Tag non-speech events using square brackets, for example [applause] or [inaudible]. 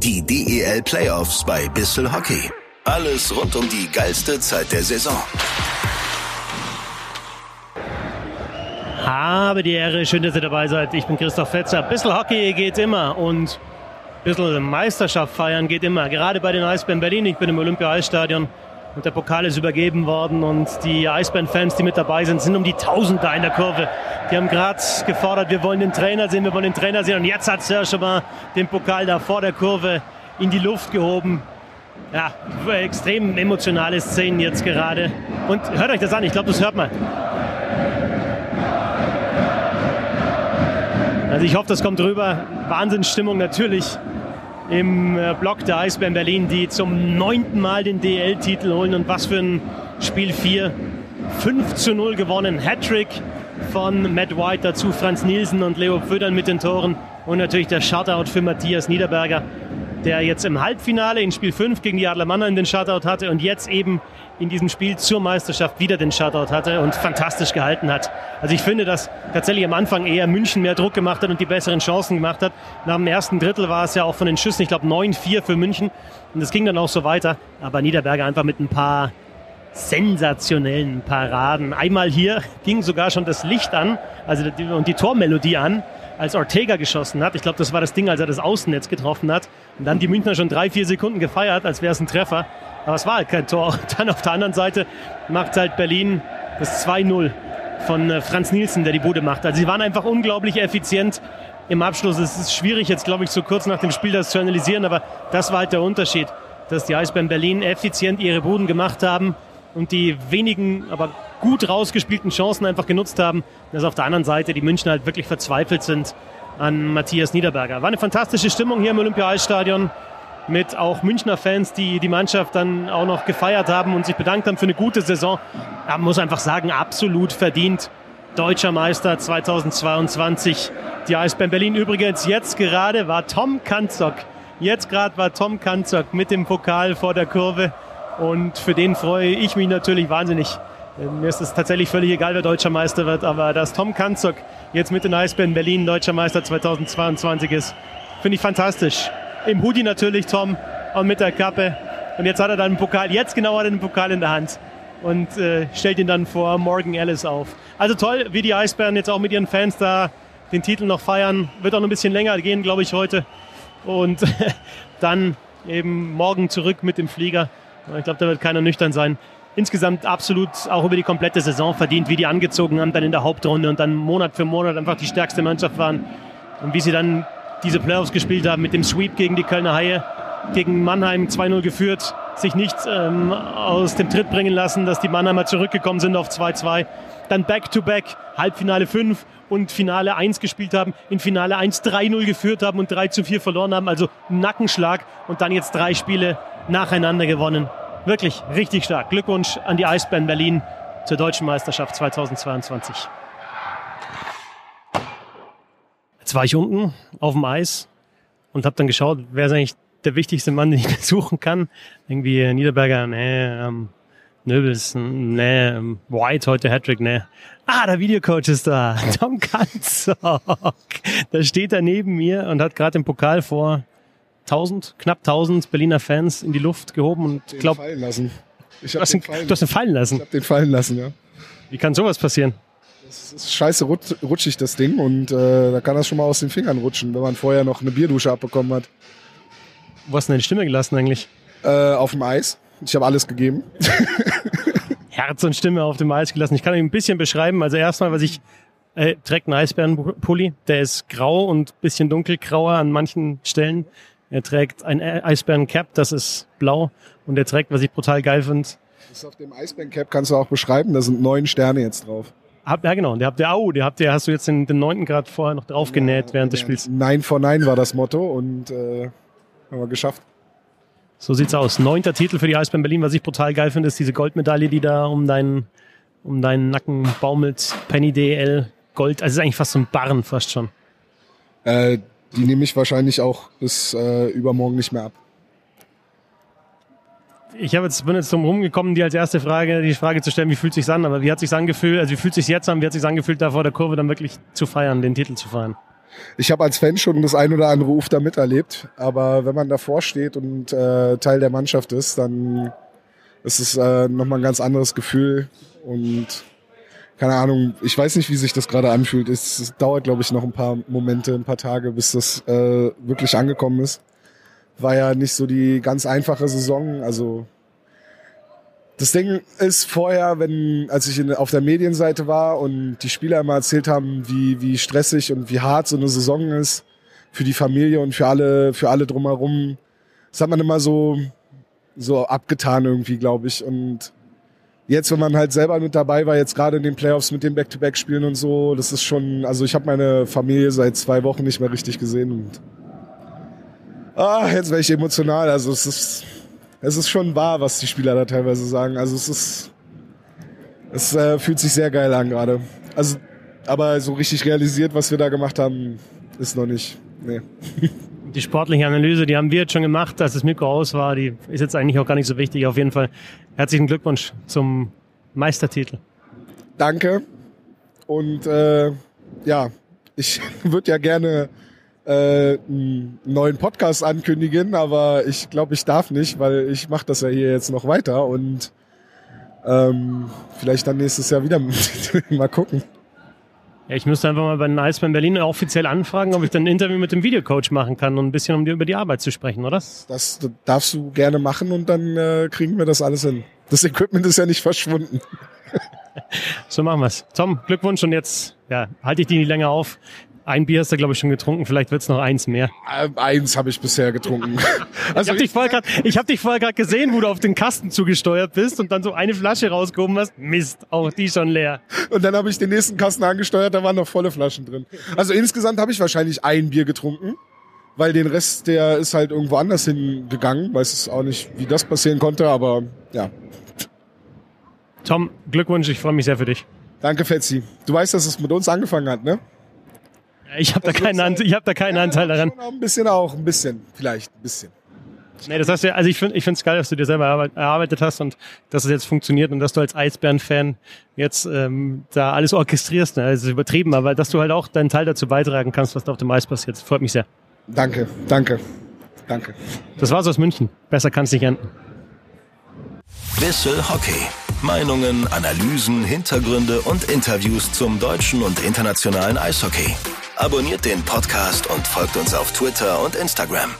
Die DEL Playoffs bei Bissel Hockey. Alles rund um die geilste Zeit der Saison. Habe die Ehre, schön, dass ihr dabei seid. Ich bin Christoph Fetzer. Bissel Hockey geht immer und bisschen Meisterschaft feiern geht immer. Gerade bei den Eisbären Berlin. Ich bin im Olympia-Eisstadion und der Pokal ist übergeben worden und die Eisbären-Fans, die mit dabei sind, sind um die Tausend da in der Kurve. Die haben gerade gefordert, wir wollen den Trainer sehen, wir wollen den Trainer sehen und jetzt hat Serge mal den Pokal da vor der Kurve in die Luft gehoben. Ja, extrem emotionale Szenen jetzt gerade. Und hört euch das an, ich glaube, das hört man. Also ich hoffe, das kommt rüber. Wahnsinnsstimmung natürlich im äh, Block der Eisbären Berlin, die zum neunten Mal den DL-Titel holen. Und was für ein Spiel 4. 5 zu 0 gewonnen. Hattrick von Matt White, dazu Franz Nielsen und Leo Pfödern mit den Toren. Und natürlich der Shutout für Matthias Niederberger, der jetzt im Halbfinale in Spiel 5 gegen die Adler Mannheim den Shutout hatte und jetzt eben in diesem Spiel zur Meisterschaft wieder den Shutout hatte und fantastisch gehalten hat. Also ich finde, dass tatsächlich am Anfang eher München mehr Druck gemacht hat und die besseren Chancen gemacht hat. Nach dem ersten Drittel war es ja auch von den Schüssen, ich glaube 9-4 für München und es ging dann auch so weiter. Aber Niederberger einfach mit ein paar sensationellen Paraden. Einmal hier ging sogar schon das Licht an also die, und die Tormelodie an, als Ortega geschossen hat. Ich glaube, das war das Ding, als er das Außennetz getroffen hat. Und dann die Münchner schon drei, vier Sekunden gefeiert, als wäre es ein Treffer. Aber es war halt kein Tor. Und dann auf der anderen Seite macht halt Berlin das 2-0 von äh, Franz Nielsen, der die Bude macht. Also sie waren einfach unglaublich effizient im Abschluss. Es ist schwierig jetzt, glaube ich, so kurz nach dem Spiel das zu analysieren, aber das war halt der Unterschied, dass die Eisbären Berlin effizient ihre Buden gemacht haben und die wenigen, aber gut rausgespielten Chancen einfach genutzt haben, dass auf der anderen Seite die Münchner halt wirklich verzweifelt sind an Matthias Niederberger. War eine fantastische Stimmung hier im Olympia-Eisstadion mit auch Münchner Fans, die die Mannschaft dann auch noch gefeiert haben und sich bedankt haben für eine gute Saison. Man muss einfach sagen, absolut verdient. Deutscher Meister 2022. Die Eisbären Berlin übrigens jetzt gerade war Tom Kanzok. Jetzt gerade war Tom Kanzok mit dem Pokal vor der Kurve. Und für den freue ich mich natürlich wahnsinnig. Mir ist es tatsächlich völlig egal, wer deutscher Meister wird, aber dass Tom Kanzok jetzt mit den Eisbären Berlin deutscher Meister 2022 ist, finde ich fantastisch. Im Hoodie natürlich, Tom, und mit der Kappe. Und jetzt hat er dann einen Pokal, jetzt genau hat er den Pokal in der Hand und äh, stellt ihn dann vor Morgan Ellis auf. Also toll, wie die Eisbären jetzt auch mit ihren Fans da den Titel noch feiern. Wird auch noch ein bisschen länger gehen, glaube ich, heute. Und [laughs] dann eben morgen zurück mit dem Flieger. Ich glaube, da wird keiner nüchtern sein. Insgesamt absolut auch über die komplette Saison verdient, wie die angezogen haben, dann in der Hauptrunde und dann Monat für Monat einfach die stärkste Mannschaft waren. Und wie sie dann diese Playoffs gespielt haben mit dem Sweep gegen die Kölner Haie, gegen Mannheim 2-0 geführt, sich nicht ähm, aus dem Tritt bringen lassen, dass die Mannheimer zurückgekommen sind auf 2-2. Dann Back-to-Back, -back, Halbfinale 5 und Finale 1 gespielt haben, in Finale 1 3-0 geführt haben und 3 4 verloren haben, also Nackenschlag und dann jetzt drei Spiele nacheinander gewonnen. Wirklich richtig stark. Glückwunsch an die Eisbären Berlin zur deutschen Meisterschaft 2022. Jetzt war ich unten auf dem Eis und habe dann geschaut, wer ist eigentlich der wichtigste Mann, [laughs] den ich besuchen kann. Irgendwie Niederberger, nee, ähm, Nöbels, nee, ähm, White heute Hattrick, nee. Ah, der Videocoach ist da, [laughs] Tom Kanzok. Da steht er neben mir und hat gerade den Pokal vor 1000, knapp 1000 Berliner Fans in die Luft gehoben und glaub, fallen lassen. Ich hab du, hast den, fallen, du hast ihn fallen lassen. Ich hab den fallen lassen, ja. Wie kann sowas passieren? Das ist scheiße rutschig, das Ding. Und äh, da kann das schon mal aus den Fingern rutschen, wenn man vorher noch eine Bierdusche abbekommen hat. Wo hast du deine Stimme gelassen eigentlich? Äh, auf dem Eis. Ich habe alles gegeben. [laughs] Herz und Stimme auf dem Eis gelassen. Ich kann euch ein bisschen beschreiben. Also erstmal, was ich äh, trägt einen Eisbärenpulli. Der ist grau und bisschen dunkelgrauer an manchen Stellen. Er trägt ein Eisbären-Cap, das ist blau. Und er trägt, was ich brutal geil finde. Das auf dem Eisbären-Cap kannst du auch beschreiben. Da sind neun Sterne jetzt drauf. Hab, ja, genau. Der habt ihr, au, der habt ihr, hast du jetzt den, den neunten Grad vorher noch draufgenäht ja, während des Spiels. Nein vor Nein war das Motto und äh, haben wir geschafft. So sieht's aus. Neunter Titel für die Eisbären Berlin. Was ich brutal geil finde, ist diese Goldmedaille, die da um deinen, um deinen Nacken baumelt. Penny DL Gold. Also ist eigentlich fast so ein Barren fast schon. Äh, die nehme ich wahrscheinlich auch bis äh, übermorgen nicht mehr ab ich habe jetzt, bin jetzt drum rumgekommen, dir als erste Frage, die Frage zu stellen, wie fühlt sich an? Aber wie hat sich angefühlt, also wie fühlt sich jetzt an, wie hat sich angefühlt, da vor der Kurve dann wirklich zu feiern, den Titel zu feiern? ich habe als Fan schon das ein oder andere Uf da miterlebt, aber wenn man davor steht und äh, Teil der Mannschaft ist, dann ist es äh, nochmal ein ganz anderes Gefühl und keine Ahnung, ich weiß nicht, wie sich das gerade anfühlt. Es, es dauert, glaube ich, noch ein paar Momente, ein paar Tage, bis das äh, wirklich angekommen ist. War ja nicht so die ganz einfache Saison, also das Ding ist vorher, wenn, als ich in, auf der Medienseite war und die Spieler immer erzählt haben, wie, wie stressig und wie hart so eine Saison ist für die Familie und für alle, für alle drumherum, das hat man immer so, so abgetan irgendwie, glaube ich. Und jetzt, wenn man halt selber mit dabei war, jetzt gerade in den Playoffs mit den Back-to-Back-Spielen und so, das ist schon, also ich habe meine Familie seit zwei Wochen nicht mehr richtig gesehen und ah, jetzt wäre ich emotional. Also es ist, es ist schon wahr, was die Spieler da teilweise sagen. Also es ist, es äh, fühlt sich sehr geil an gerade. Also, aber so richtig realisiert, was wir da gemacht haben, ist noch nicht. Nee. [laughs] Die sportliche Analyse, die haben wir jetzt schon gemacht, als das Mikro aus war. Die ist jetzt eigentlich auch gar nicht so wichtig. Auf jeden Fall herzlichen Glückwunsch zum Meistertitel. Danke. Und äh, ja, ich [laughs] würde ja gerne äh, einen neuen Podcast ankündigen, aber ich glaube, ich darf nicht, weil ich mache das ja hier jetzt noch weiter und ähm, vielleicht dann nächstes Jahr wieder [laughs] mal gucken. Ja, ich müsste einfach mal bei den Eisbären Berlin offiziell anfragen, ob ich dann ein Interview mit dem Videocoach machen kann und ein bisschen um die, über die Arbeit zu sprechen, oder? Das darfst du gerne machen und dann äh, kriegen wir das alles hin. Das Equipment ist ja nicht verschwunden. [laughs] so machen wir's. Tom, Glückwunsch und jetzt ja, halte ich die nicht länger auf. Ein Bier hast du, glaube ich, schon getrunken. Vielleicht wird's noch eins mehr. Äh, eins habe ich bisher getrunken. also [laughs] ich habe dich, hab dich vorher gerade gesehen, wo du auf den Kasten zugesteuert bist und dann so eine Flasche rausgehoben hast. Mist, auch die schon leer. Und dann habe ich den nächsten Kasten angesteuert, da waren noch volle Flaschen drin. Also insgesamt habe ich wahrscheinlich ein Bier getrunken, weil den Rest, der ist halt irgendwo anders hingegangen. Weiß es auch nicht, wie das passieren konnte, aber ja. Tom, Glückwunsch, ich freue mich sehr für dich. Danke, Fetzi. Du weißt, dass es mit uns angefangen hat, ne? Ich habe da, keinen Anteil, ich hab da keinen ja, Anteil daran. Ein bisschen auch, ein bisschen, vielleicht ein bisschen. Nee, das heißt ja, also ich finde ich finde es geil, dass du dir selber erarbeitet hast und dass es jetzt funktioniert und dass du als Eisbären-Fan jetzt ähm, da alles orchestrierst. Ne? Also ist übertrieben, aber dass du halt auch deinen Teil dazu beitragen kannst, was da auf dem Eis passiert. Freut mich sehr. Danke, danke, danke. Das war's aus München. Besser kann es nicht enden. Bissel Hockey. Meinungen, Analysen, Hintergründe und Interviews zum deutschen und internationalen Eishockey. Abonniert den Podcast und folgt uns auf Twitter und Instagram.